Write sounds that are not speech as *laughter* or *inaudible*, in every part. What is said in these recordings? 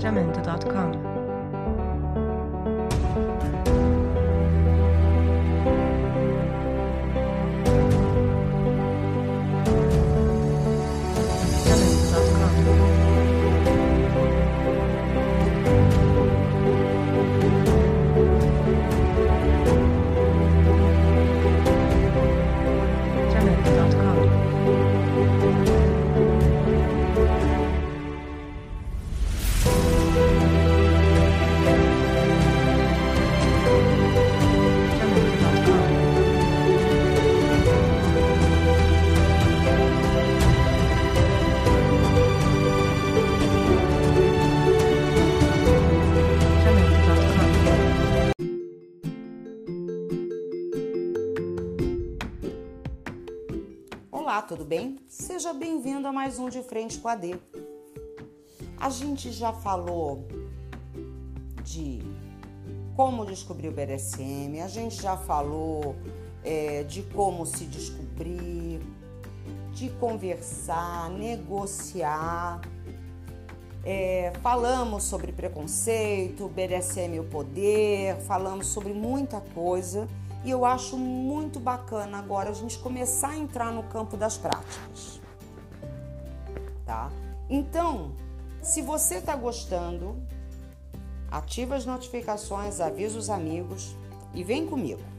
jamendo.com. tudo bem? Seja bem-vindo a mais um De Frente com a D. A gente já falou de como descobrir o BDSM, a gente já falou é, de como se descobrir, de conversar, negociar. É, falamos sobre preconceito, BDSM e o poder, falamos sobre muita coisa e eu acho muito bacana agora a gente começar a entrar no campo das práticas, tá? Então, se você está gostando, ativa as notificações, avisa os amigos e vem comigo.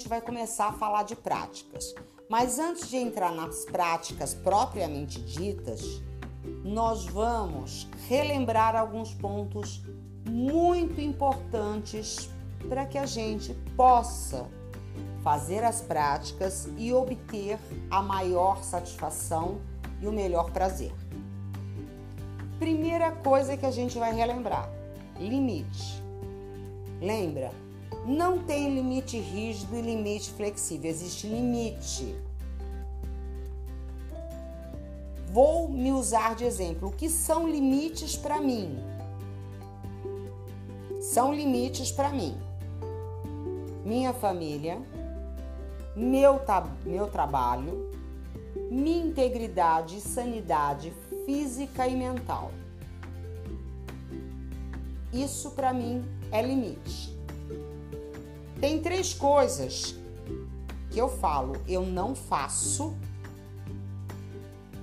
Gente vai começar a falar de práticas. Mas antes de entrar nas práticas propriamente ditas, nós vamos relembrar alguns pontos muito importantes para que a gente possa fazer as práticas e obter a maior satisfação e o melhor prazer. Primeira coisa que a gente vai relembrar: limite. Lembra? Não tem limite rígido e limite flexível, existe limite. Vou me usar de exemplo. O que são limites para mim? São limites para mim. Minha família, meu, meu trabalho, minha integridade e sanidade física e mental. Isso para mim é limite. Tem três coisas que eu falo, eu não faço,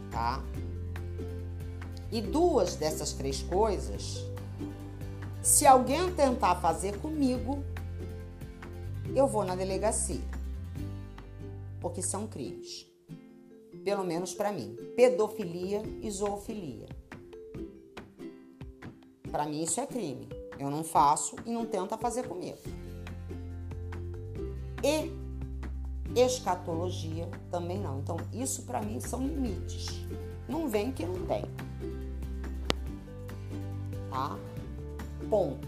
tá? E duas dessas três coisas, se alguém tentar fazer comigo, eu vou na delegacia. Porque são crimes. Pelo menos para mim. Pedofilia e zoofilia. Para mim isso é crime. Eu não faço e não tenta fazer comigo e escatologia também não. Então, isso para mim são limites. Não vem que não tem. Tá? Ponto.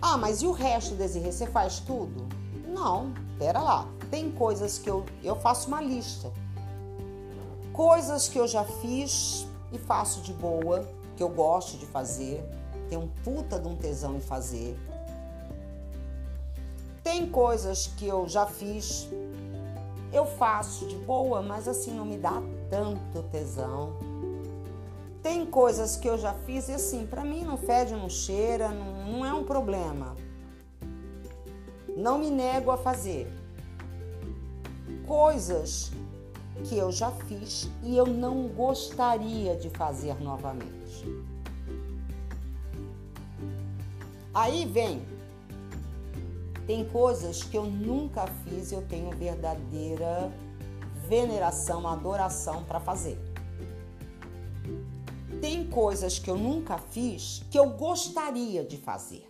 Ah, mas e o resto, Desirê? Você faz tudo? Não, pera lá. Tem coisas que eu, eu faço uma lista. Coisas que eu já fiz e faço de boa, que eu gosto de fazer, tenho um puta de um tesão em fazer. Tem coisas que eu já fiz, eu faço de boa, mas assim não me dá tanto tesão. Tem coisas que eu já fiz e assim, pra mim não fede, não cheira, não, não é um problema. Não me nego a fazer. Coisas que eu já fiz e eu não gostaria de fazer novamente. Aí vem tem coisas que eu nunca fiz e eu tenho verdadeira veneração, adoração para fazer. Tem coisas que eu nunca fiz que eu gostaria de fazer.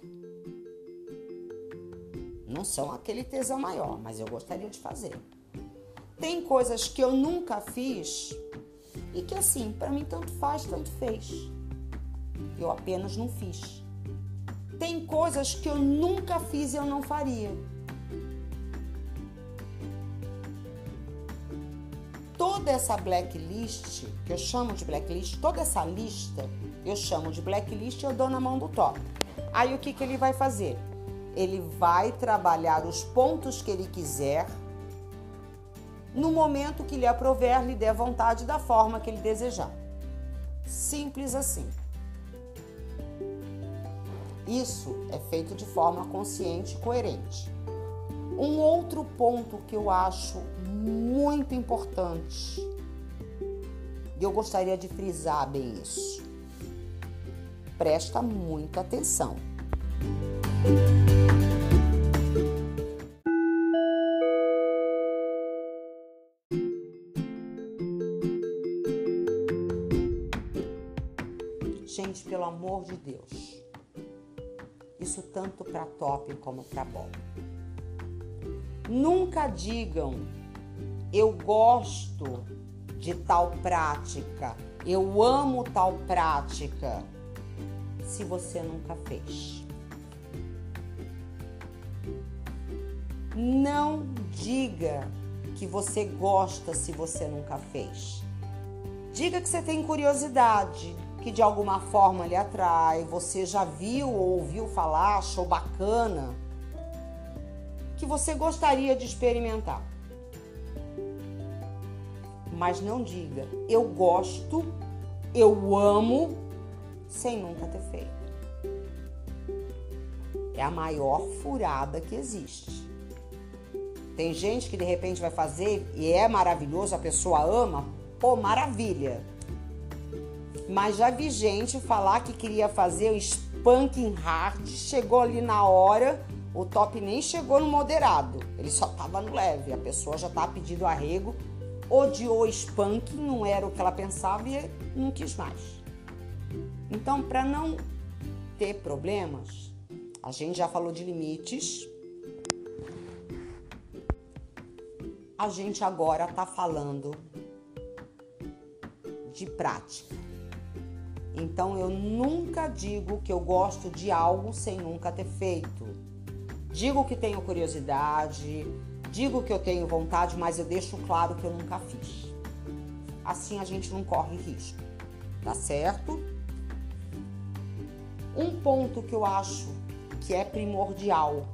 Não são aquele tesão maior, mas eu gostaria de fazer. Tem coisas que eu nunca fiz e que assim, para mim tanto faz, tanto fez. Eu apenas não fiz. Tem coisas que eu nunca fiz e eu não faria. toda essa blacklist, que eu chamo de blacklist, toda essa lista, eu chamo de blacklist e eu dou na mão do top. Aí o que, que ele vai fazer? Ele vai trabalhar os pontos que ele quiser no momento que lhe aprover, lhe der vontade da forma que ele desejar. Simples assim. Isso é feito de forma consciente e coerente. Um outro ponto que eu acho muito importante, e eu gostaria de frisar bem isso. Presta muita atenção. Gente, pelo amor de Deus. Tanto para top como para bom. Nunca digam eu gosto de tal prática, eu amo tal prática, se você nunca fez. Não diga que você gosta se você nunca fez. Diga que você tem curiosidade, que de alguma forma lhe atrai, você já viu ou ouviu falar, achou bacana, que você gostaria de experimentar. Mas não diga eu gosto, eu amo, sem nunca ter feito. É a maior furada que existe. Tem gente que de repente vai fazer e é maravilhoso, a pessoa ama, pô, maravilha. Mas já vi gente falar que queria fazer o spanking hard, chegou ali na hora, o top nem chegou no moderado, ele só tava no leve. A pessoa já tava pedindo arrego, odiou spanking, não era o que ela pensava e não quis mais. Então, para não ter problemas, a gente já falou de limites. A gente agora tá falando de prática. Então eu nunca digo que eu gosto de algo sem nunca ter feito. Digo que tenho curiosidade, digo que eu tenho vontade, mas eu deixo claro que eu nunca fiz. Assim a gente não corre risco, tá certo? Um ponto que eu acho que é primordial.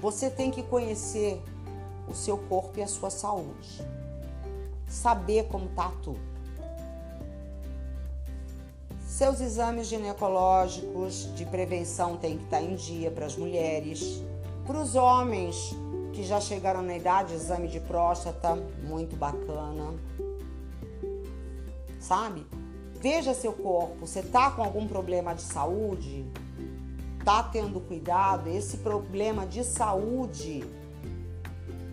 Você tem que conhecer o seu corpo e a sua saúde. Saber como tá tudo. Seus exames ginecológicos de prevenção têm que estar em dia para as mulheres. Para os homens que já chegaram na idade, exame de próstata, muito bacana. Sabe? Veja seu corpo. Você tá com algum problema de saúde? Tá tendo cuidado? Esse problema de saúde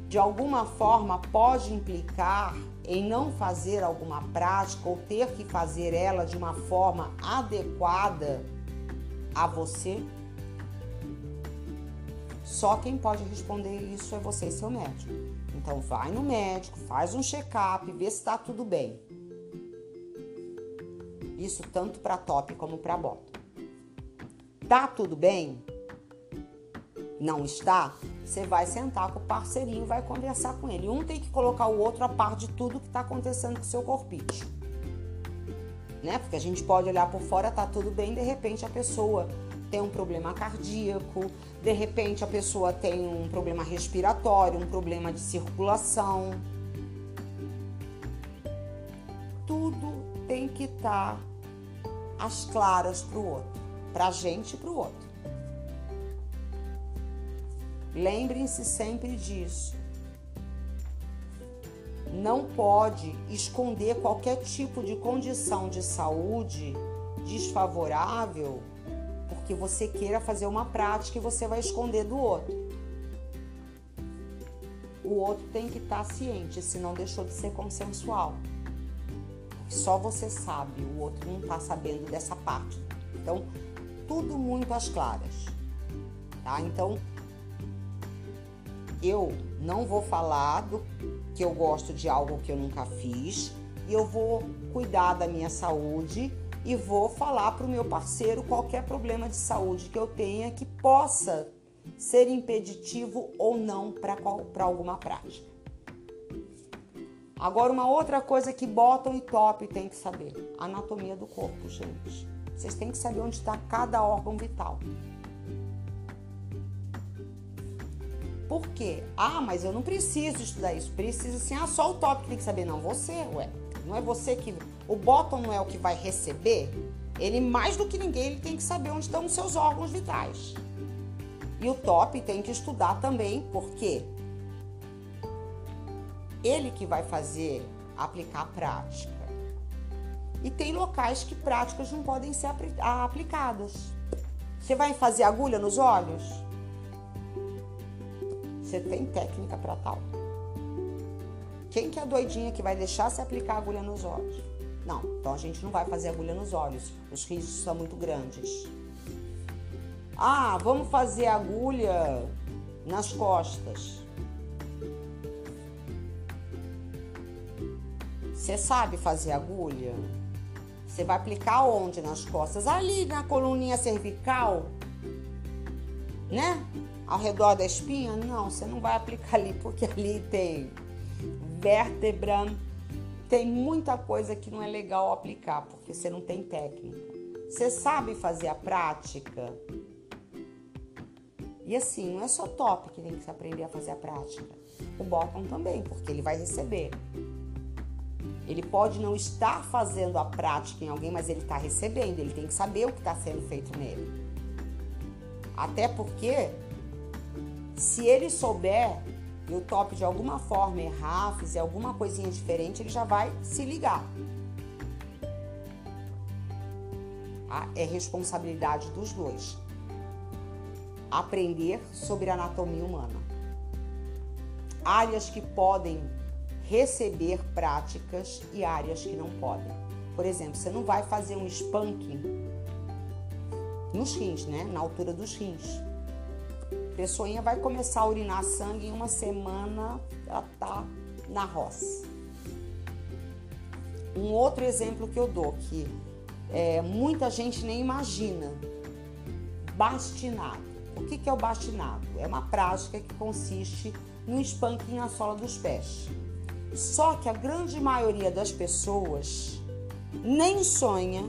de alguma forma pode implicar em não fazer alguma prática ou ter que fazer ela de uma forma adequada a você? Só quem pode responder isso é você e seu médico. Então vai no médico, faz um check-up, vê se está tudo bem. Isso tanto para top como para bota. Tá tudo bem? Não está? Você vai sentar com o parceirinho, vai conversar com ele. Um tem que colocar o outro a par de tudo que está acontecendo com o seu corpite. Né? Porque a gente pode olhar por fora, tá tudo bem, de repente a pessoa tem um problema cardíaco, de repente a pessoa tem um problema respiratório, um problema de circulação. Tudo tem que estar tá às claras para o outro, para a gente e para o outro. Lembrem-se sempre disso. Não pode esconder qualquer tipo de condição de saúde desfavorável porque você queira fazer uma prática e você vai esconder do outro. O outro tem que estar ciente, senão deixou de ser consensual. Só você sabe, o outro não está sabendo dessa parte. Então, tudo muito às claras. Tá? Então, eu não vou falar do que eu gosto de algo que eu nunca fiz e eu vou cuidar da minha saúde e vou falar para o meu parceiro qualquer problema de saúde que eu tenha que possa ser impeditivo ou não para alguma prática. Agora, uma outra coisa que bottom e top tem que saber: anatomia do corpo, gente. Vocês têm que saber onde está cada órgão vital. Por quê? Ah, mas eu não preciso estudar isso. Precisa sim. Ah, só o top tem que saber. Não, você, ué. Não é você que. O bottom não é o que vai receber. Ele, mais do que ninguém, ele tem que saber onde estão os seus órgãos vitais. E o top tem que estudar também, porque ele que vai fazer, aplicar a prática. E tem locais que práticas não podem ser aplicadas. Você vai fazer agulha nos olhos? Você tem técnica para tal? Quem que é a doidinha que vai deixar se aplicar agulha nos olhos? Não, então a gente não vai fazer agulha nos olhos. Os riscos são muito grandes. Ah, vamos fazer agulha nas costas. Você sabe fazer agulha? Você vai aplicar onde nas costas? Ali na coluninha cervical, né? Ao redor da espinha? Não, você não vai aplicar ali porque ali tem vértebra, tem muita coisa que não é legal aplicar porque você não tem técnica. Você sabe fazer a prática? E assim, não é só top que tem que aprender a fazer a prática. O bottom também, porque ele vai receber. Ele pode não estar fazendo a prática em alguém, mas ele está recebendo. Ele tem que saber o que está sendo feito nele. Até porque, se ele souber e o top de alguma forma errar, fizer alguma coisinha diferente, ele já vai se ligar. É responsabilidade dos dois. Aprender sobre anatomia humana. Áreas que podem receber práticas e áreas que não podem. Por exemplo, você não vai fazer um spanking nos rins, né? Na altura dos rins. Pessoinha vai começar a urinar sangue em uma semana, ela tá na roça. Um outro exemplo que eu dou que é, muita gente nem imagina. Bastinado. O que, que é o bastinado? É uma prática que consiste no spanking na sola dos pés. Só que a grande maioria das pessoas nem sonha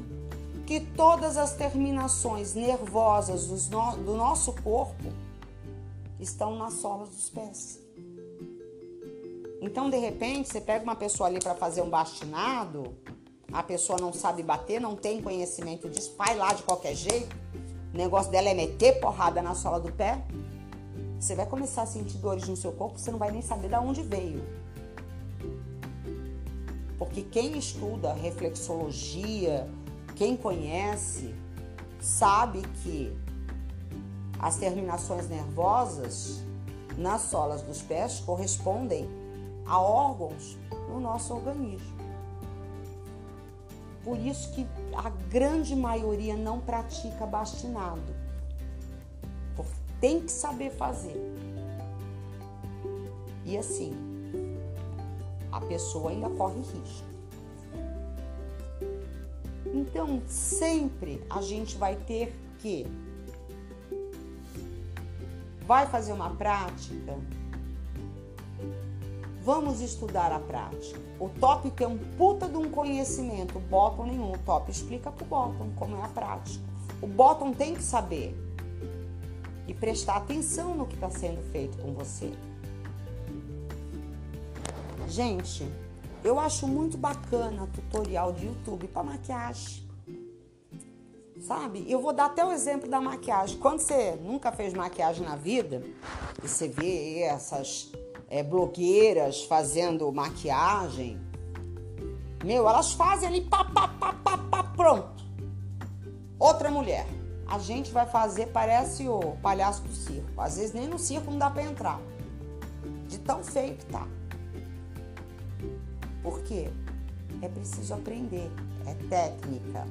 que todas as terminações nervosas do nosso corpo estão nas solas dos pés. Então, de repente, você pega uma pessoa ali para fazer um bastinado, a pessoa não sabe bater, não tem conhecimento disso, vai lá de qualquer jeito, o negócio dela é meter porrada na sola do pé, você vai começar a sentir dores no seu corpo, você não vai nem saber de onde veio. Porque quem estuda reflexologia, quem conhece, sabe que as terminações nervosas nas solas dos pés correspondem a órgãos no nosso organismo. Por isso que a grande maioria não pratica bastinado. Tem que saber fazer. E assim, a pessoa ainda corre risco. Então, sempre a gente vai ter que vai fazer uma prática. Vamos estudar a prática. O top tem um puta de um conhecimento, o bottom nenhum. O top explica pro bottom como é a prática. O bottom tem que saber e prestar atenção no que está sendo feito com você. Gente, eu acho muito bacana tutorial de YouTube para maquiagem. Sabe? Eu vou dar até o exemplo da maquiagem. Quando você nunca fez maquiagem na vida e você vê essas é, blogueiras fazendo maquiagem, meu, elas fazem ali pá, pá, pá, pá, pá, pronto. Outra mulher. A gente vai fazer, parece o palhaço do circo. Às vezes nem no circo não dá para entrar. De tão feio que tá. Por quê? É preciso aprender, é técnica.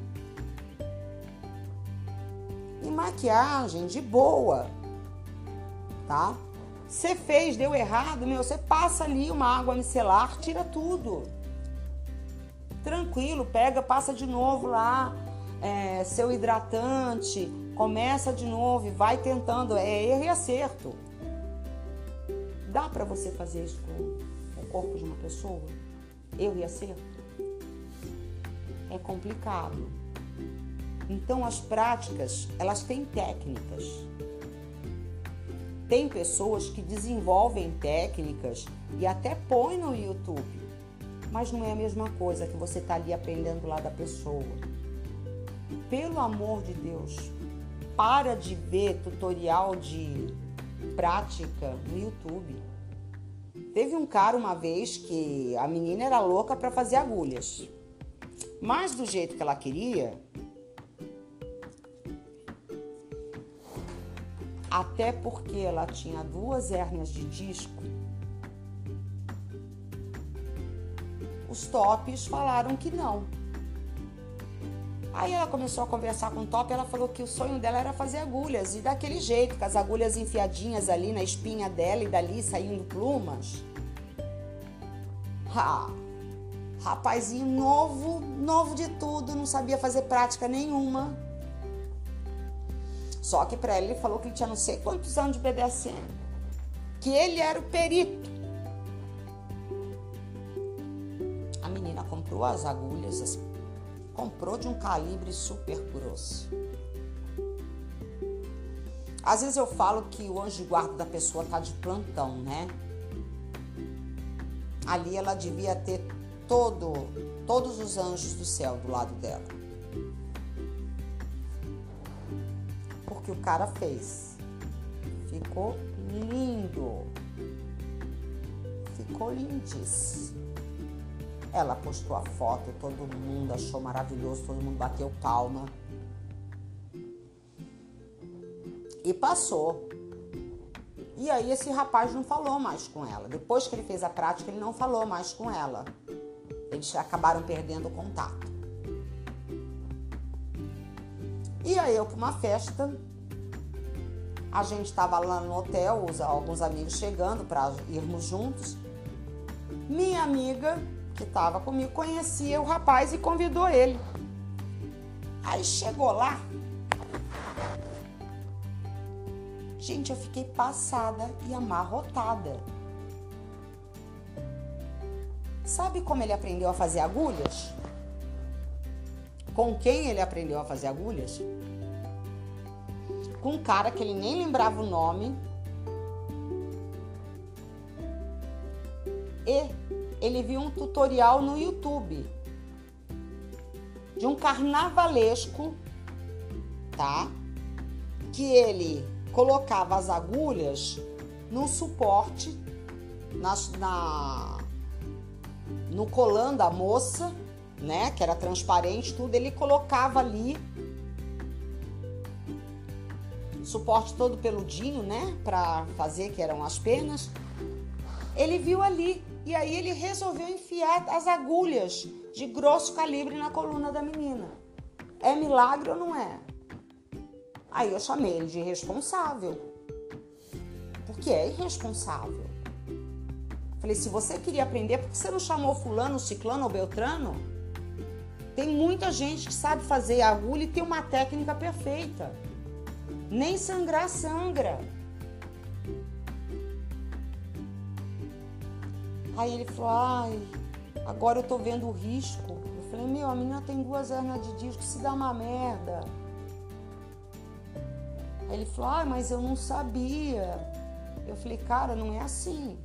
E maquiagem de boa, tá? Você fez, deu errado, meu, você passa ali uma água micelar, tira tudo. Tranquilo, pega, passa de novo lá é, seu hidratante, começa de novo e vai tentando, é erro e acerto. Dá para você fazer isso com o corpo de uma pessoa? erro e acerto? É complicado. Então as práticas, elas têm técnicas. Tem pessoas que desenvolvem técnicas e até põem no YouTube, mas não é a mesma coisa que você está ali aprendendo lá da pessoa. Pelo amor de Deus, para de ver tutorial de prática no YouTube. Teve um cara uma vez que a menina era louca para fazer agulhas. Mas do jeito que ela queria, até porque ela tinha duas hérnias de disco, os tops falaram que não. Aí ela começou a conversar com o top, ela falou que o sonho dela era fazer agulhas, e daquele jeito, com as agulhas enfiadinhas ali na espinha dela e dali saindo plumas. Ha! Rapazinho novo, novo de tudo, não sabia fazer prática nenhuma. Só que para ele ele falou que ele tinha não sei quantos anos de BDSM. Que ele era o perito. A menina comprou as agulhas, as, comprou de um calibre super grosso. Às vezes eu falo que o anjo de guarda da pessoa tá de plantão, né? Ali ela devia ter todo, todos os anjos do céu do lado dela. Porque o cara fez. Ficou lindo. Ficou lindíssimo. Ela postou a foto, todo mundo achou maravilhoso, todo mundo bateu palma. E passou. E aí esse rapaz não falou mais com ela. Depois que ele fez a prática, ele não falou mais com ela. Eles acabaram perdendo o contato. E aí eu para uma festa, a gente estava lá no hotel, alguns amigos chegando para irmos juntos. Minha amiga que estava comigo conhecia o rapaz e convidou ele. Aí chegou lá. Gente, eu fiquei passada e amarrotada. Sabe como ele aprendeu a fazer agulhas? Com quem ele aprendeu a fazer agulhas? Com um cara que ele nem lembrava o nome. E ele viu um tutorial no YouTube de um carnavalesco, tá? Que ele colocava as agulhas no suporte, na, na no colã da moça, né? Que era transparente, tudo. Ele colocava ali suporte todo peludinho, né? Para fazer, que eram as penas. Ele viu ali e aí ele resolveu enfiar as agulhas de grosso calibre na coluna da menina. É milagre ou não é? Aí eu chamei ele de irresponsável. Porque é irresponsável. Falei, se você queria aprender, por que você não chamou fulano, ciclano ou beltrano? Tem muita gente que sabe fazer agulha e tem uma técnica perfeita. Nem sangrar sangra. Aí ele falou, ai, agora eu tô vendo o risco. Eu falei, meu, a menina tem duas hernias de disco, se dá uma merda. Aí ele falou, ai, mas eu não sabia. Eu falei, cara, não é assim.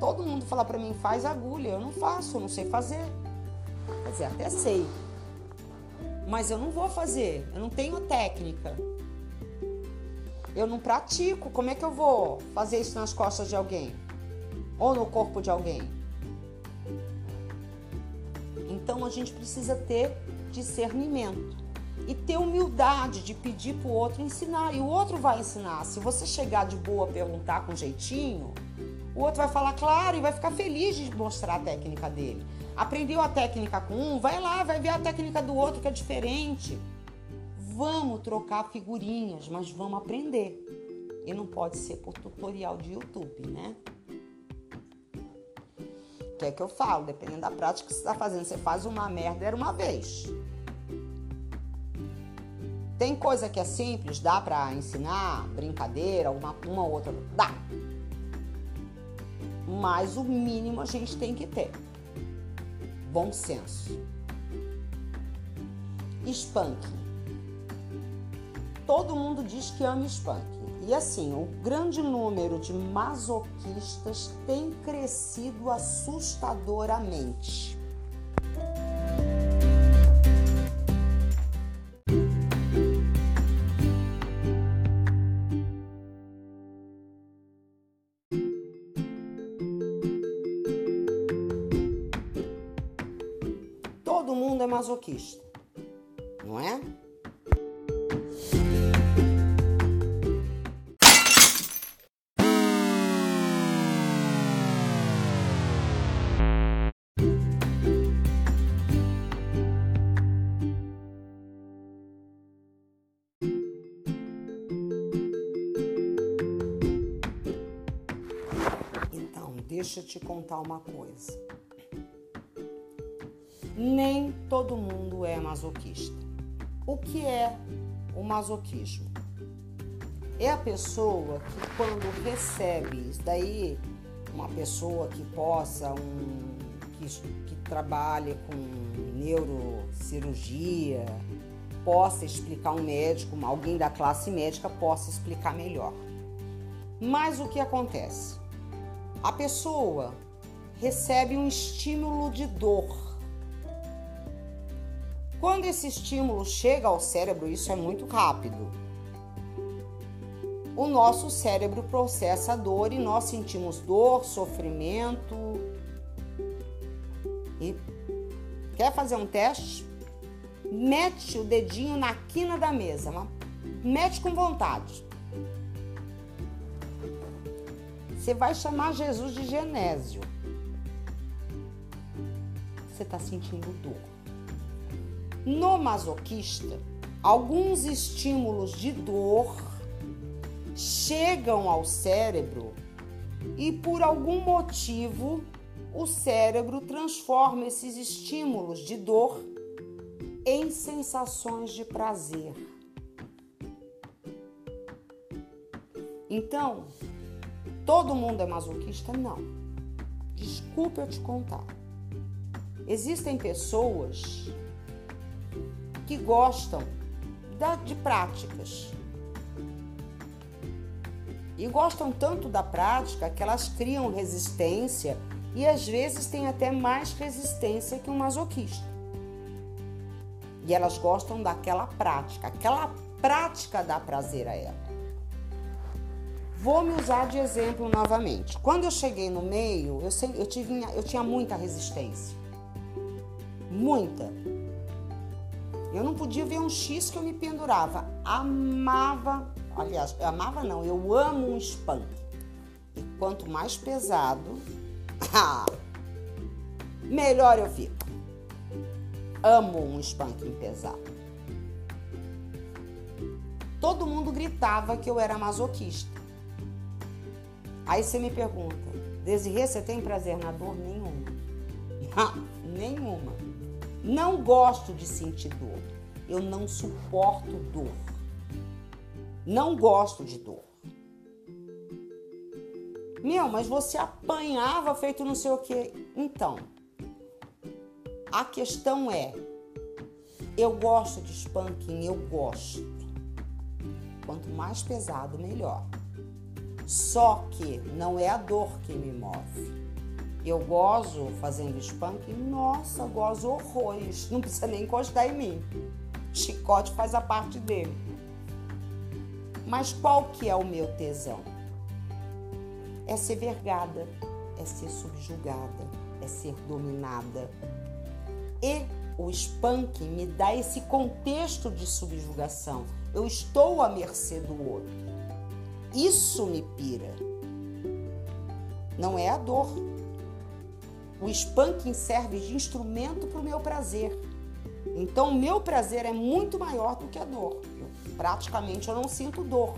Todo mundo fala para mim, faz agulha. Eu não faço, eu não sei fazer. Quer dizer, até sei. Mas eu não vou fazer, eu não tenho técnica. Eu não pratico. Como é que eu vou fazer isso nas costas de alguém? Ou no corpo de alguém? Então a gente precisa ter discernimento e ter humildade de pedir para o outro ensinar. E o outro vai ensinar. Se você chegar de boa, perguntar com jeitinho, o outro vai falar claro e vai ficar feliz de mostrar a técnica dele. Aprendeu a técnica com um, vai lá, vai ver a técnica do outro que é diferente. Vamos trocar figurinhas, mas vamos aprender. E não pode ser por tutorial de YouTube, né? Que é que eu falo? Dependendo da prática que você está fazendo, você faz uma merda, era uma vez. Tem coisa que é simples, dá para ensinar, brincadeira, alguma uma outra, dá mas o mínimo a gente tem que ter. Bom senso. Spanking. Todo mundo diz que ama spanking. E assim, o grande número de masoquistas tem crescido assustadoramente. Masoquista, não é? Então, deixa eu te contar uma coisa. Nem todo mundo é masoquista. O que é o masoquismo? É a pessoa que quando recebe, isso daí uma pessoa que possa, um, que, que trabalhe com neurocirurgia, possa explicar um médico, alguém da classe médica possa explicar melhor. Mas o que acontece? A pessoa recebe um estímulo de dor. Quando esse estímulo chega ao cérebro, isso é muito rápido. O nosso cérebro processa a dor e nós sentimos dor, sofrimento. E quer fazer um teste? Mete o dedinho na quina da mesa, mete com vontade. Você vai chamar Jesus de Genésio. Você está sentindo dor. No masoquista, alguns estímulos de dor chegam ao cérebro e por algum motivo o cérebro transforma esses estímulos de dor em sensações de prazer. Então, todo mundo é masoquista? Não. Desculpa eu te contar. Existem pessoas que gostam de práticas. E gostam tanto da prática que elas criam resistência e às vezes têm até mais resistência que um masoquista. E elas gostam daquela prática, aquela prática dá prazer a ela. Vou me usar de exemplo novamente. Quando eu cheguei no meio, eu, eu, tive, eu tinha muita resistência. Muita. Eu não podia ver um X que eu me pendurava. Amava, aliás, amava não, eu amo um spank. E quanto mais pesado, *laughs* melhor eu fico. Amo um spanking pesado. Todo mundo gritava que eu era masoquista. Aí você me pergunta, Desirê, você tem prazer na dor? Nenhuma. *laughs* Nenhuma. Não gosto de sentir dor. Eu não suporto dor. Não gosto de dor. Meu, mas você apanhava feito não sei o que. Então, a questão é: eu gosto de spanking, eu gosto. Quanto mais pesado, melhor. Só que não é a dor que me move. Eu gozo fazendo spanking, nossa, gozo horrores. Não precisa nem encostar em mim. Chicote faz a parte dele. Mas qual que é o meu tesão? É ser vergada, é ser subjugada, é ser dominada. E o spanking me dá esse contexto de subjugação. Eu estou à mercê do outro. Isso me pira. Não é a dor. O spanking serve de instrumento para o meu prazer. Então, o meu prazer é muito maior do que a dor. Eu, praticamente eu não sinto dor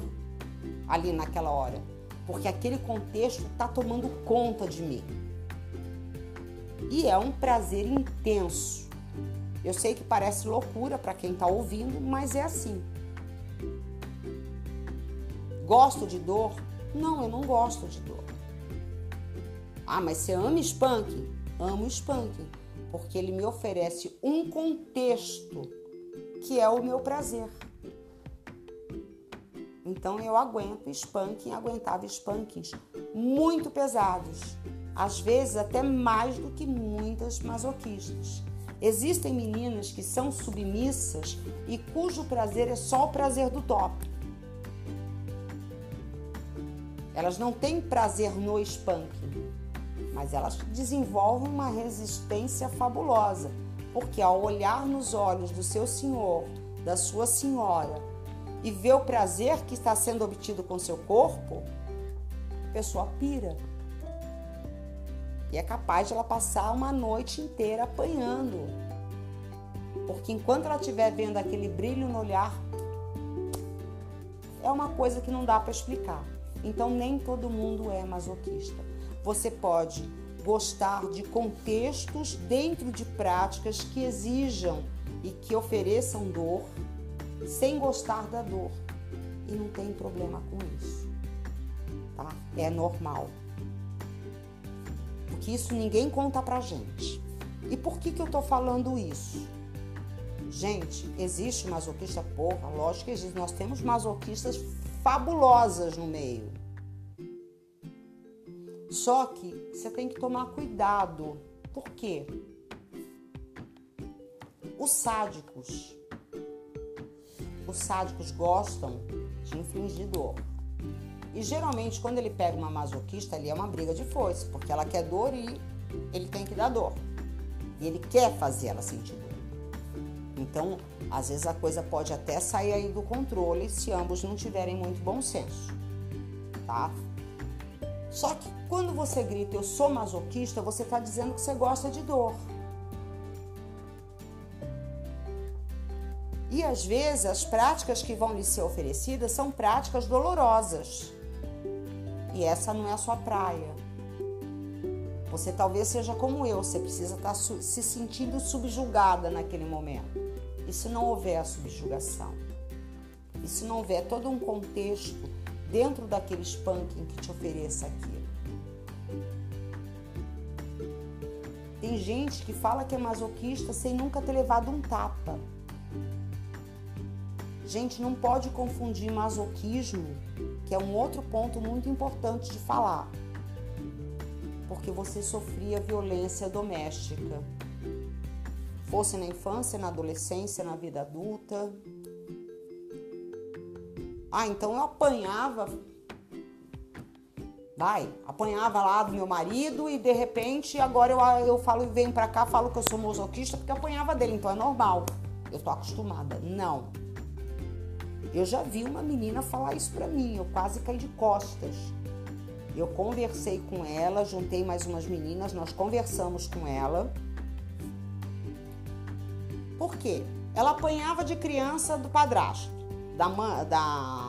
ali naquela hora, porque aquele contexto está tomando conta de mim. E é um prazer intenso. Eu sei que parece loucura para quem está ouvindo, mas é assim. Gosto de dor? Não, eu não gosto de dor. Ah, mas você ama spanking? Amo spanking, porque ele me oferece um contexto que é o meu prazer. Então eu aguento spanking, aguentava spankings muito pesados, às vezes até mais do que muitas masoquistas. Existem meninas que são submissas e cujo prazer é só o prazer do top. Elas não têm prazer no spanking, mas elas desenvolvem uma resistência fabulosa, porque ao olhar nos olhos do seu senhor, da sua senhora, e ver o prazer que está sendo obtido com seu corpo, a pessoa pira. E é capaz de ela passar uma noite inteira apanhando. Porque enquanto ela estiver vendo aquele brilho no olhar, é uma coisa que não dá para explicar. Então nem todo mundo é masoquista. Você pode gostar de contextos dentro de práticas que exijam e que ofereçam dor, sem gostar da dor. E não tem problema com isso. Tá? É normal. Porque isso ninguém conta pra gente. E por que, que eu tô falando isso? Gente, existe masoquista porra, lógico que existe. Nós temos masoquistas fabulosas no meio. Só que você tem que tomar cuidado. Por quê? Os sádicos. Os sádicos gostam de infligir dor. E geralmente, quando ele pega uma masoquista, ali é uma briga de foice, porque ela quer dor e ele tem que dar dor. E ele quer fazer ela sentir dor. Então, às vezes a coisa pode até sair aí do controle se ambos não tiverem muito bom senso, tá? Só que quando você grita eu sou masoquista, você está dizendo que você gosta de dor. E às vezes as práticas que vão lhe ser oferecidas são práticas dolorosas. E essa não é a sua praia. Você talvez seja como eu, você precisa estar tá se sentindo subjugada naquele momento. E se não houver a subjugação? E se não houver todo um contexto dentro daquele spanking que te ofereça aquilo? Tem gente que fala que é masoquista sem nunca ter levado um tapa. Gente, não pode confundir masoquismo, que é um outro ponto muito importante de falar, porque você sofria violência doméstica, fosse na infância, na adolescência, na vida adulta. Ah, então eu apanhava, vai, apanhava lá do meu marido e de repente agora eu, eu falo e venho pra cá, falo que eu sou masoquista porque apanhava dele, então é normal. Eu tô acostumada. Não. Eu já vi uma menina falar isso para mim, eu quase caí de costas. Eu conversei com ela, juntei mais umas meninas, nós conversamos com ela. Por quê? Ela apanhava de criança do padrasto, da, da,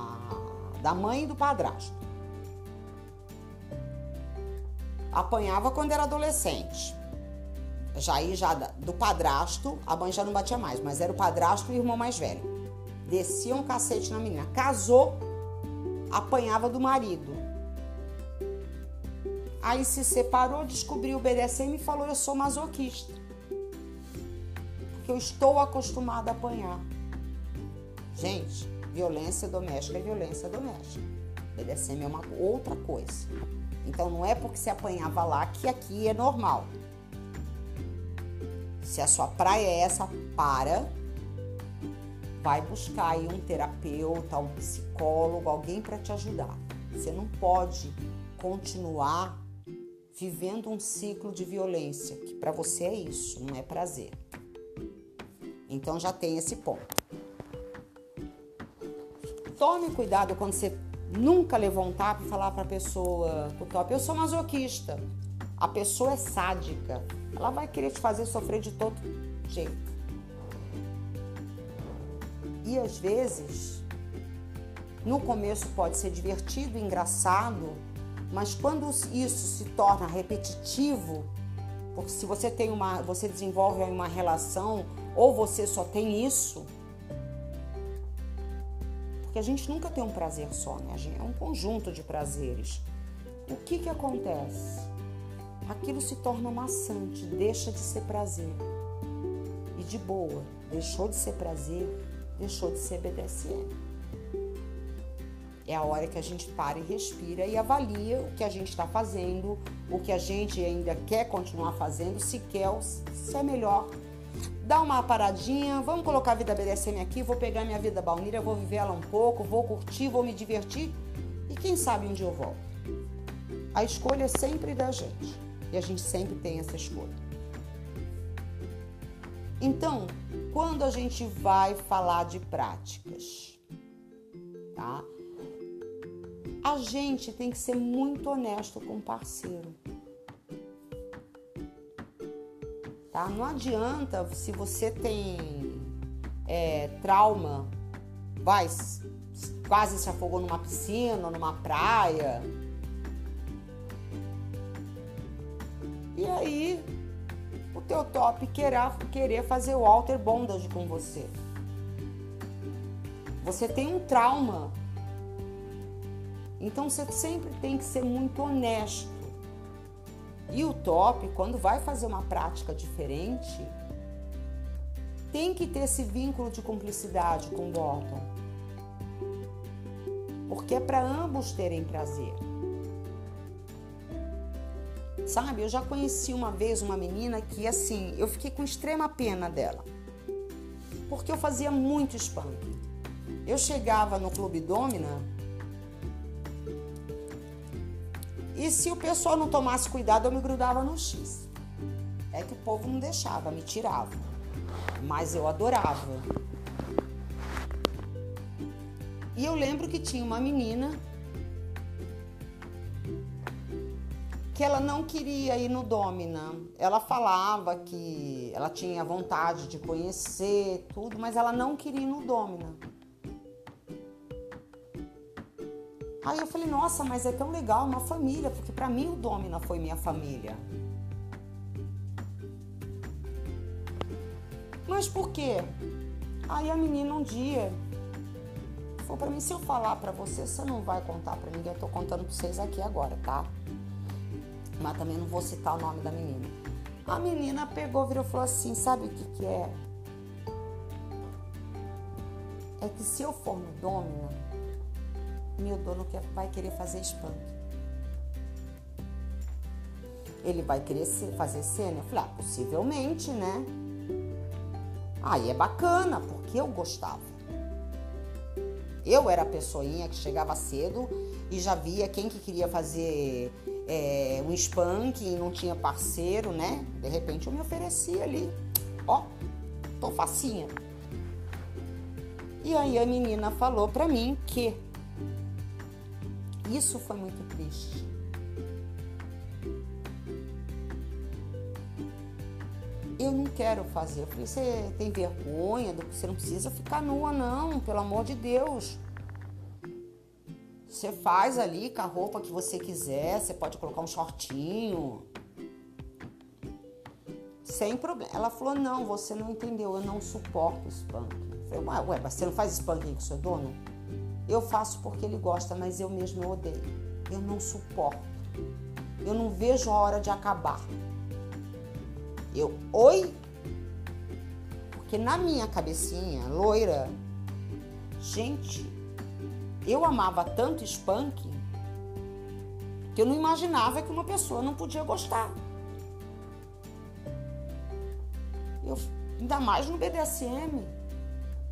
da mãe e do padrasto. Apanhava quando era adolescente. Já aí, já do padrasto, a mãe já não batia mais, mas era o padrasto e o irmão mais velho descia um cacete na menina. Casou, apanhava do marido. Aí se separou, descobriu o BDSM e falou: Eu sou masoquista. Porque eu estou acostumada a apanhar. Gente, violência doméstica é violência doméstica. BDSM é uma outra coisa. Então não é porque você apanhava lá que aqui é normal. Se a sua praia é essa, para vai buscar aí um terapeuta, um psicólogo, alguém para te ajudar. Você não pode continuar vivendo um ciclo de violência, que para você é isso, não é prazer. Então já tem esse ponto. Tome cuidado quando você nunca levou um tapa e falar para a pessoa, pro top, eu sou masoquista. A pessoa é sádica. Ela vai querer te fazer sofrer de todo jeito. E às vezes, no começo pode ser divertido, engraçado, mas quando isso se torna repetitivo, porque se você tem uma, você desenvolve uma relação ou você só tem isso, porque a gente nunca tem um prazer só, né? É um conjunto de prazeres. O que que acontece? aquilo se torna maçante, deixa de ser prazer. E de boa, deixou de ser prazer, deixou de ser BDSM. É a hora que a gente para e respira e avalia o que a gente está fazendo, o que a gente ainda quer continuar fazendo, se quer, se é melhor. Dá uma paradinha, vamos colocar a vida BDSM aqui, vou pegar minha vida baunilha, vou viver ela um pouco, vou curtir, vou me divertir e quem sabe um dia eu volto. A escolha é sempre da gente e a gente sempre tem essa escolha. Então, quando a gente vai falar de práticas, tá? A gente tem que ser muito honesto com o parceiro. Tá? Não adianta se você tem é, trauma, vai, quase se afogou numa piscina, numa praia. E aí o teu top querer, querer fazer o alter bondage com você. Você tem um trauma então você sempre tem que ser muito honesto. E o top, quando vai fazer uma prática diferente, tem que ter esse vínculo de cumplicidade com o Gordon. Porque é para ambos terem prazer. Sabe, eu já conheci uma vez uma menina que assim, eu fiquei com extrema pena dela. Porque eu fazia muito spam. Eu chegava no Clube Domina, E se o pessoal não tomasse cuidado, eu me grudava no X. É que o povo não deixava, me tirava. Mas eu adorava. E eu lembro que tinha uma menina que ela não queria ir no Domina. Ela falava que ela tinha vontade de conhecer tudo, mas ela não queria ir no Domina. Aí eu falei, nossa, mas é tão legal, uma família, porque para mim o Domina foi minha família. Mas por quê? Aí a menina um dia falou para mim, se eu falar para você, você não vai contar para ninguém, eu tô contando para vocês aqui agora, tá? Mas também não vou citar o nome da menina. A menina pegou, virou e falou assim, sabe o que que é? É que se eu for no Domina, meu dono vai querer fazer spam. Ele vai querer fazer cena? Eu falei, ah, possivelmente, né? Aí é bacana, porque eu gostava. Eu era a pessoinha que chegava cedo e já via quem que queria fazer é, um spunk e não tinha parceiro, né? De repente eu me oferecia ali. Ó, tô facinha. E aí a menina falou pra mim que isso foi muito triste. Eu não quero fazer. Eu falei, você tem vergonha? Você não precisa ficar nua, não, pelo amor de Deus. Você faz ali com a roupa que você quiser, você pode colocar um shortinho. Sem problema. Ela falou: não, você não entendeu, eu não suporto spunk. Eu falei, ué, mas você não faz aí com seu dono? Eu faço porque ele gosta, mas eu mesmo odeio. Eu não suporto. Eu não vejo a hora de acabar. Eu, oi? Porque na minha cabecinha, loira, gente, eu amava tanto Spunk que eu não imaginava que uma pessoa não podia gostar. Eu, ainda mais no BDSM,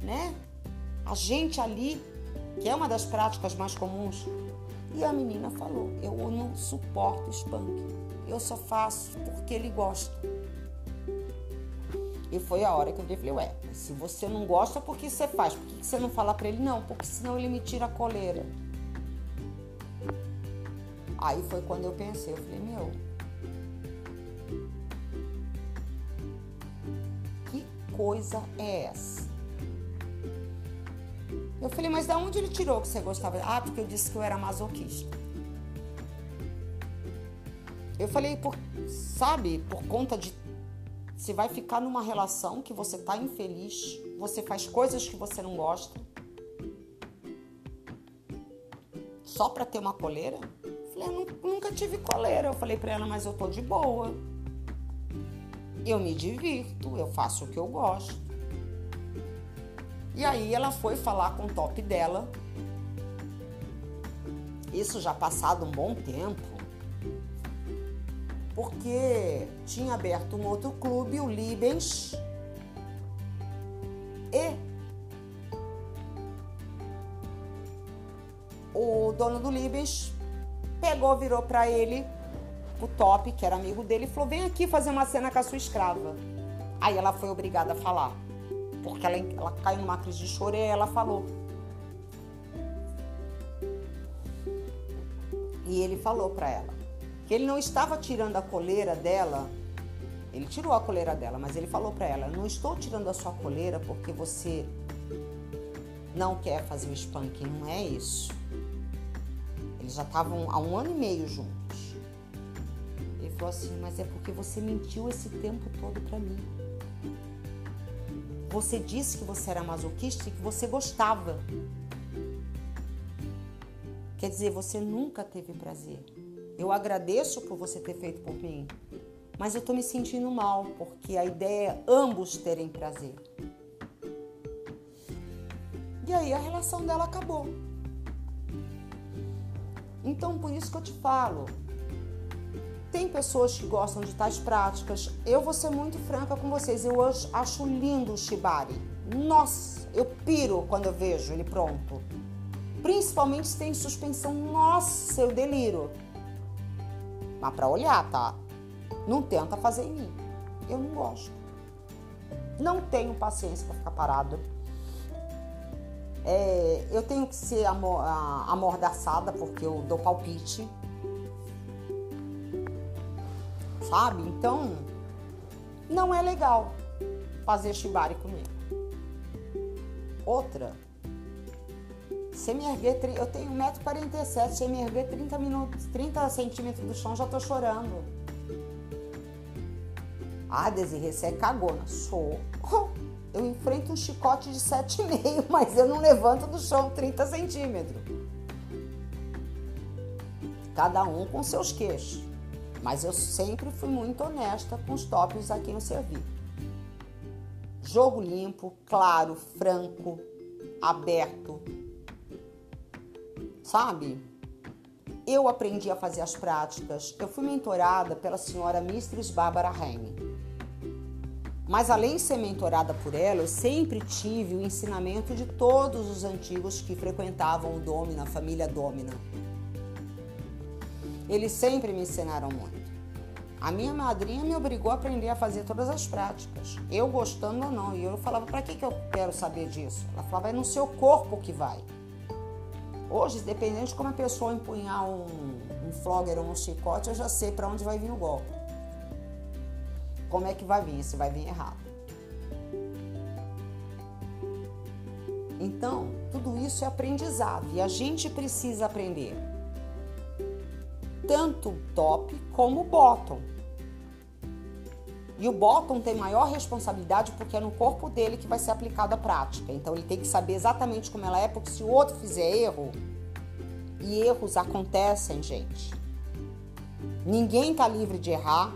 né? A gente ali que é uma das práticas mais comuns. E a menina falou: Eu não suporto spunk. Eu só faço porque ele gosta. E foi a hora que eu falei: Ué, se você não gosta, por que você faz? Por que você não fala para ele? Não, porque senão ele me tira a coleira. Aí foi quando eu pensei: Eu falei, meu. Que coisa é essa? Eu falei, mas da onde ele tirou que você gostava? Ah, porque eu disse que eu era masoquista. Eu falei, por, sabe, por conta de. Você vai ficar numa relação que você tá infeliz, você faz coisas que você não gosta. Só para ter uma coleira? Falei, eu nunca tive coleira. Eu falei pra ela, mas eu tô de boa. Eu me divirto, eu faço o que eu gosto. E aí ela foi falar com o top dela. Isso já passado um bom tempo. Porque tinha aberto um outro clube, o Libens. E o dono do Libens pegou, virou para ele, o top, que era amigo dele, e falou: Vem aqui fazer uma cena com a sua escrava. Aí ela foi obrigada a falar porque ela, ela caiu numa crise de choro e ela falou. E ele falou para ela que ele não estava tirando a coleira dela. Ele tirou a coleira dela, mas ele falou para ela: "Não estou tirando a sua coleira porque você não quer fazer o spanking, não é isso". Eles já estavam há um ano e meio juntos. Ele falou assim: "Mas é porque você mentiu esse tempo todo para mim". Você disse que você era masoquista e que você gostava. Quer dizer, você nunca teve prazer. Eu agradeço por você ter feito por mim, mas eu tô me sentindo mal porque a ideia é ambos terem prazer. E aí a relação dela acabou. Então por isso que eu te falo, tem pessoas que gostam de tais práticas. Eu vou ser muito franca com vocês. Eu acho lindo o shibari. Nossa, eu piro quando eu vejo ele pronto. Principalmente se tem suspensão. Nossa, eu deliro. Mas para olhar, tá? Não tenta fazer em mim. Eu não gosto. Não tenho paciência para ficar parado. É, eu tenho que ser amordaçada porque eu dou palpite sabe? Então, não é legal fazer shibari comigo. Outra, se me erguer, eu tenho 1,47m, se me erguer 30, minutos, 30 centímetros do chão, já tô chorando. Ah, Desirê, você é cagona. Sou. *laughs* Eu enfrento um chicote de 7,5, *laughs* mas eu não levanto do chão 30 centímetros. Cada um com seus queixos. Mas eu sempre fui muito honesta com os tópicos a quem eu servi. Jogo limpo, claro, franco, aberto. Sabe? Eu aprendi a fazer as práticas. Eu fui mentorada pela senhora Mistress Barbara Heine. Mas além de ser mentorada por ela, eu sempre tive o ensinamento de todos os antigos que frequentavam o Domina, a família Domina. Eles sempre me ensinaram muito. A minha madrinha me obrigou a aprender a fazer todas as práticas, eu gostando ou não. E eu falava: para que, que eu quero saber disso? Ela falava: é no seu corpo que vai. Hoje, dependendo de como a pessoa empunhar um, um flogger ou um chicote, eu já sei para onde vai vir o golpe. Como é que vai vir? Se vai vir errado. Então, tudo isso é aprendizado e a gente precisa aprender tanto top como bottom. E o bottom tem maior responsabilidade porque é no corpo dele que vai ser aplicada a prática. Então ele tem que saber exatamente como ela é, porque se o outro fizer erro, e erros acontecem, gente. Ninguém tá livre de errar.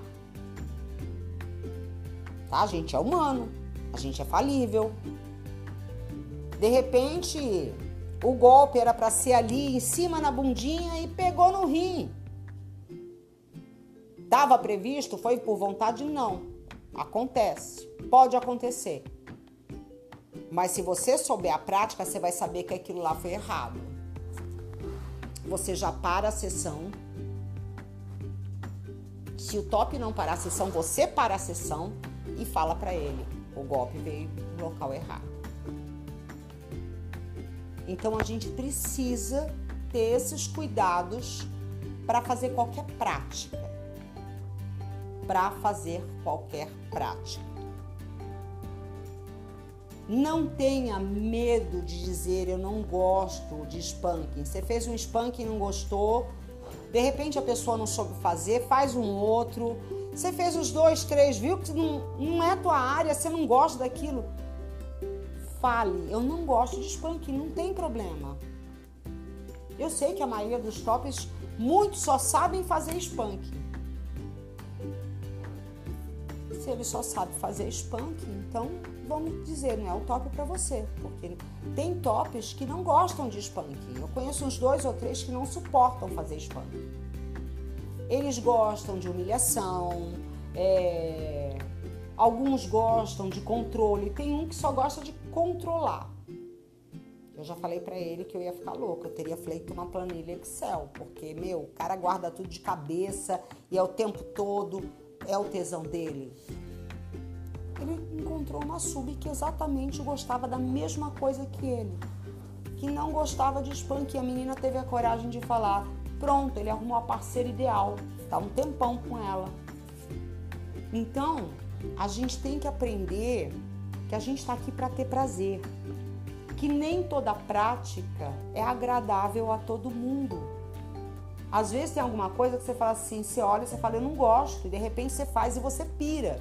Tá? A gente é humano, a gente é falível. De repente, o golpe era para ser ali em cima na bundinha e pegou no rim. Estava previsto? Foi por vontade? Não. Acontece. Pode acontecer. Mas se você souber a prática, você vai saber que aquilo lá foi errado. Você já para a sessão. Se o top não parar a sessão, você para a sessão e fala para ele: o golpe veio no local errado. Então a gente precisa ter esses cuidados para fazer qualquer prática para fazer qualquer prática. Não tenha medo de dizer eu não gosto de spanking. Você fez um spanking e não gostou, de repente a pessoa não soube fazer, faz um outro. Você fez os dois, três, viu que não, não é tua área, você não gosta daquilo. Fale, eu não gosto de spanking, não tem problema. Eu sei que a maioria dos tops, muitos só sabem fazer spank. Se ele só sabe fazer spank, então vamos dizer, não é o top para você, porque tem tops que não gostam de spank. Eu conheço uns dois ou três que não suportam fazer spank. Eles gostam de humilhação, é... alguns gostam de controle, tem um que só gosta de controlar. Eu já falei para ele que eu ia ficar louca, eu teria feito uma planilha Excel, porque, meu, o cara guarda tudo de cabeça e é o tempo todo, é o tesão dele. Ele encontrou uma sub que exatamente gostava da mesma coisa que ele, que não gostava de spam, que a menina teve a coragem de falar. Pronto, ele arrumou a parceira ideal, tá um tempão com ela. Então, a gente tem que aprender que a gente está aqui para ter prazer que nem toda prática é agradável a todo mundo. Às vezes tem alguma coisa que você fala assim, você olha você fala, eu não gosto, e de repente você faz e você pira.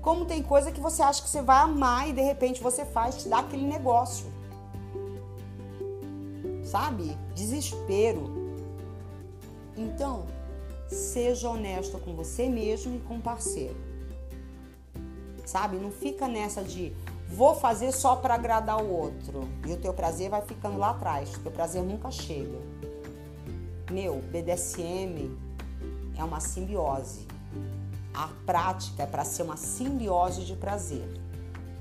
Como tem coisa que você acha que você vai amar e de repente você faz, te dá aquele negócio. Sabe? Desespero. Então, seja honesto com você mesmo e com o parceiro. Sabe? Não fica nessa de vou fazer só para agradar o outro. E o teu prazer vai ficando lá atrás. O teu prazer nunca chega. Meu, BDSM é uma simbiose. A prática é para ser uma simbiose de prazer,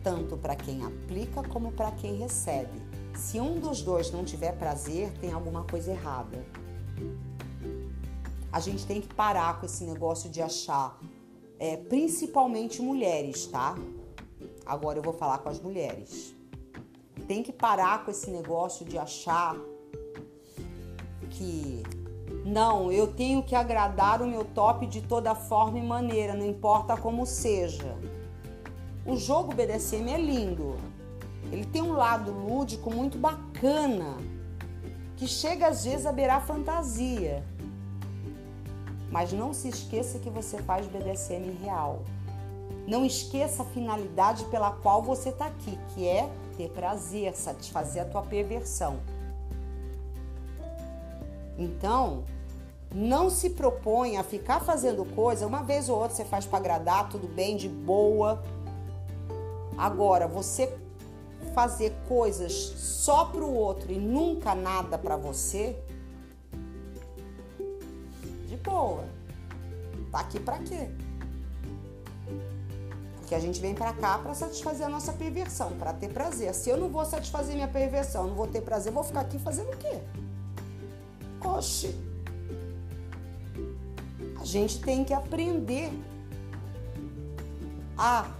tanto para quem aplica como para quem recebe. Se um dos dois não tiver prazer, tem alguma coisa errada. A gente tem que parar com esse negócio de achar, é, principalmente mulheres, tá? Agora eu vou falar com as mulheres. Tem que parar com esse negócio de achar que não, eu tenho que agradar o meu top de toda forma e maneira, não importa como seja. O jogo BDSM é lindo. Ele tem um lado lúdico muito bacana, que chega às vezes a beirar fantasia. Mas não se esqueça que você faz BDSM real. Não esqueça a finalidade pela qual você está aqui, que é ter prazer, satisfazer a tua perversão. Então, não se propõe a ficar fazendo coisa, uma vez ou outra você faz para agradar, tudo bem, de boa. Agora, você fazer coisas só para o outro e nunca nada para você, de boa. Tá aqui para quê? que a gente vem para cá para satisfazer a nossa perversão, para ter prazer. Se eu não vou satisfazer minha perversão, não vou ter prazer, vou ficar aqui fazendo o quê? Oxe. A gente tem que aprender a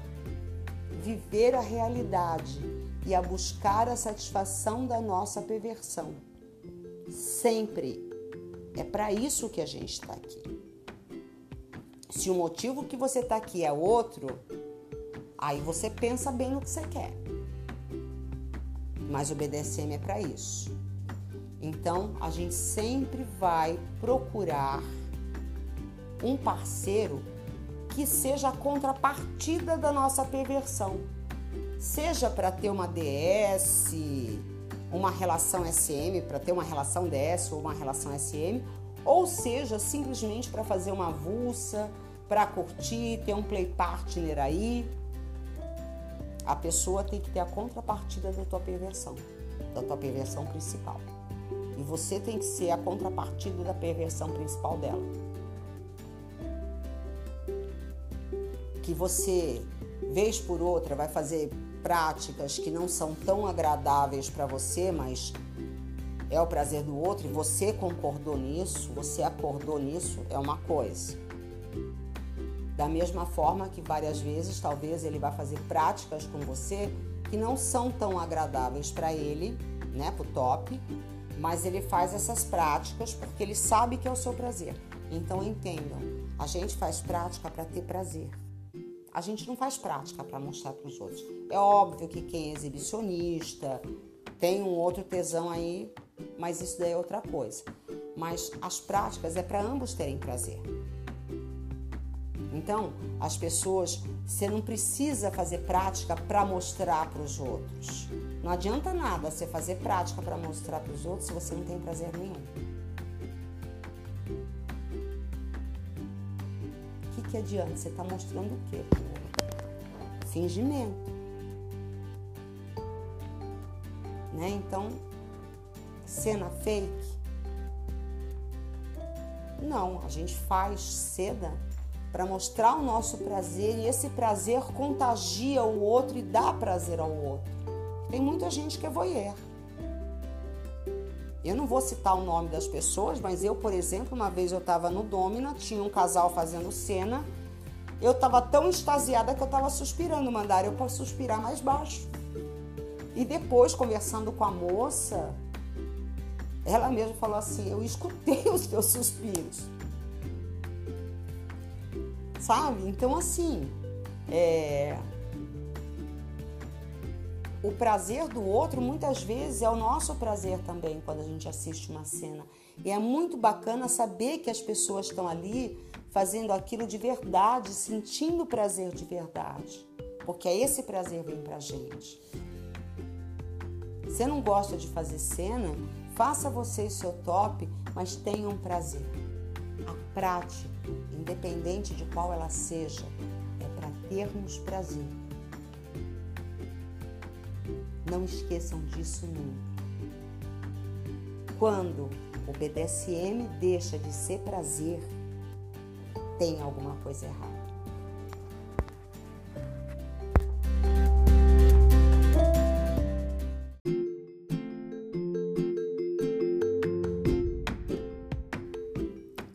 viver a realidade e a buscar a satisfação da nossa perversão. Sempre. É para isso que a gente está aqui. Se o motivo que você está aqui é outro, Aí você pensa bem no que você quer. Mas o BDSM é para isso. Então, a gente sempre vai procurar um parceiro que seja a contrapartida da nossa perversão. Seja para ter uma DS, uma relação SM, para ter uma relação DS ou uma relação SM, ou seja, simplesmente para fazer uma vulsa, para curtir, ter um play partner aí, a pessoa tem que ter a contrapartida da tua perversão, da tua perversão principal. E você tem que ser a contrapartida da perversão principal dela. Que você, vez por outra, vai fazer práticas que não são tão agradáveis para você, mas é o prazer do outro e você concordou nisso, você acordou nisso, é uma coisa. Da mesma forma que várias vezes, talvez ele vá fazer práticas com você que não são tão agradáveis para ele, né, pro top, mas ele faz essas práticas porque ele sabe que é o seu prazer. Então entendam, a gente faz prática para ter prazer. A gente não faz prática para mostrar para os outros. É óbvio que quem é exibicionista tem um outro tesão aí, mas isso daí é outra coisa. Mas as práticas é para ambos terem prazer. Então, as pessoas, você não precisa fazer prática para mostrar para os outros. Não adianta nada você fazer prática para mostrar para os outros se você não tem prazer nenhum. O que, que adianta? Você está mostrando o quê? Fingimento. Né? Então, cena fake. Não, a gente faz seda para mostrar o nosso prazer e esse prazer contagia o outro e dá prazer ao outro. Tem muita gente que é voyeur. Eu não vou citar o nome das pessoas, mas eu, por exemplo, uma vez eu estava no Domina, tinha um casal fazendo cena. Eu estava tão extasiada que eu estava suspirando, mandaram eu para suspirar mais baixo. E depois, conversando com a moça, ela mesma falou assim: Eu escutei *laughs* os teus suspiros. Sabe? Então, assim, é... o prazer do outro muitas vezes é o nosso prazer também quando a gente assiste uma cena. E é muito bacana saber que as pessoas estão ali fazendo aquilo de verdade, sentindo prazer de verdade. Porque é esse prazer vem pra gente. Você não gosta de fazer cena? Faça você o seu top, mas tenha um prazer. A prática, independente de qual ela seja, é para termos prazer. Não esqueçam disso nunca. Quando o BDSM deixa de ser prazer, tem alguma coisa errada.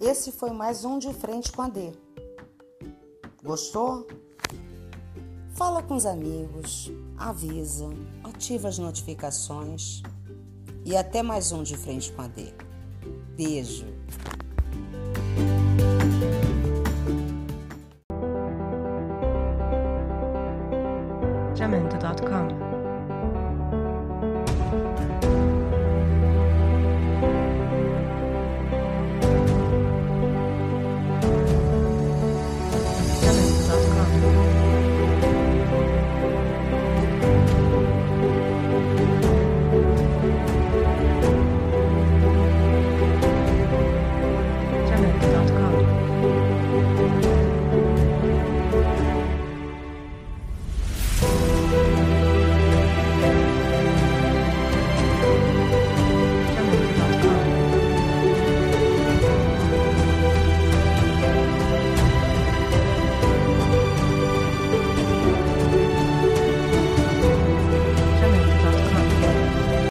Esse foi mais um de frente com a D. Gostou? Fala com os amigos, avisa, ativa as notificações e até mais um de frente com a D. Beijo.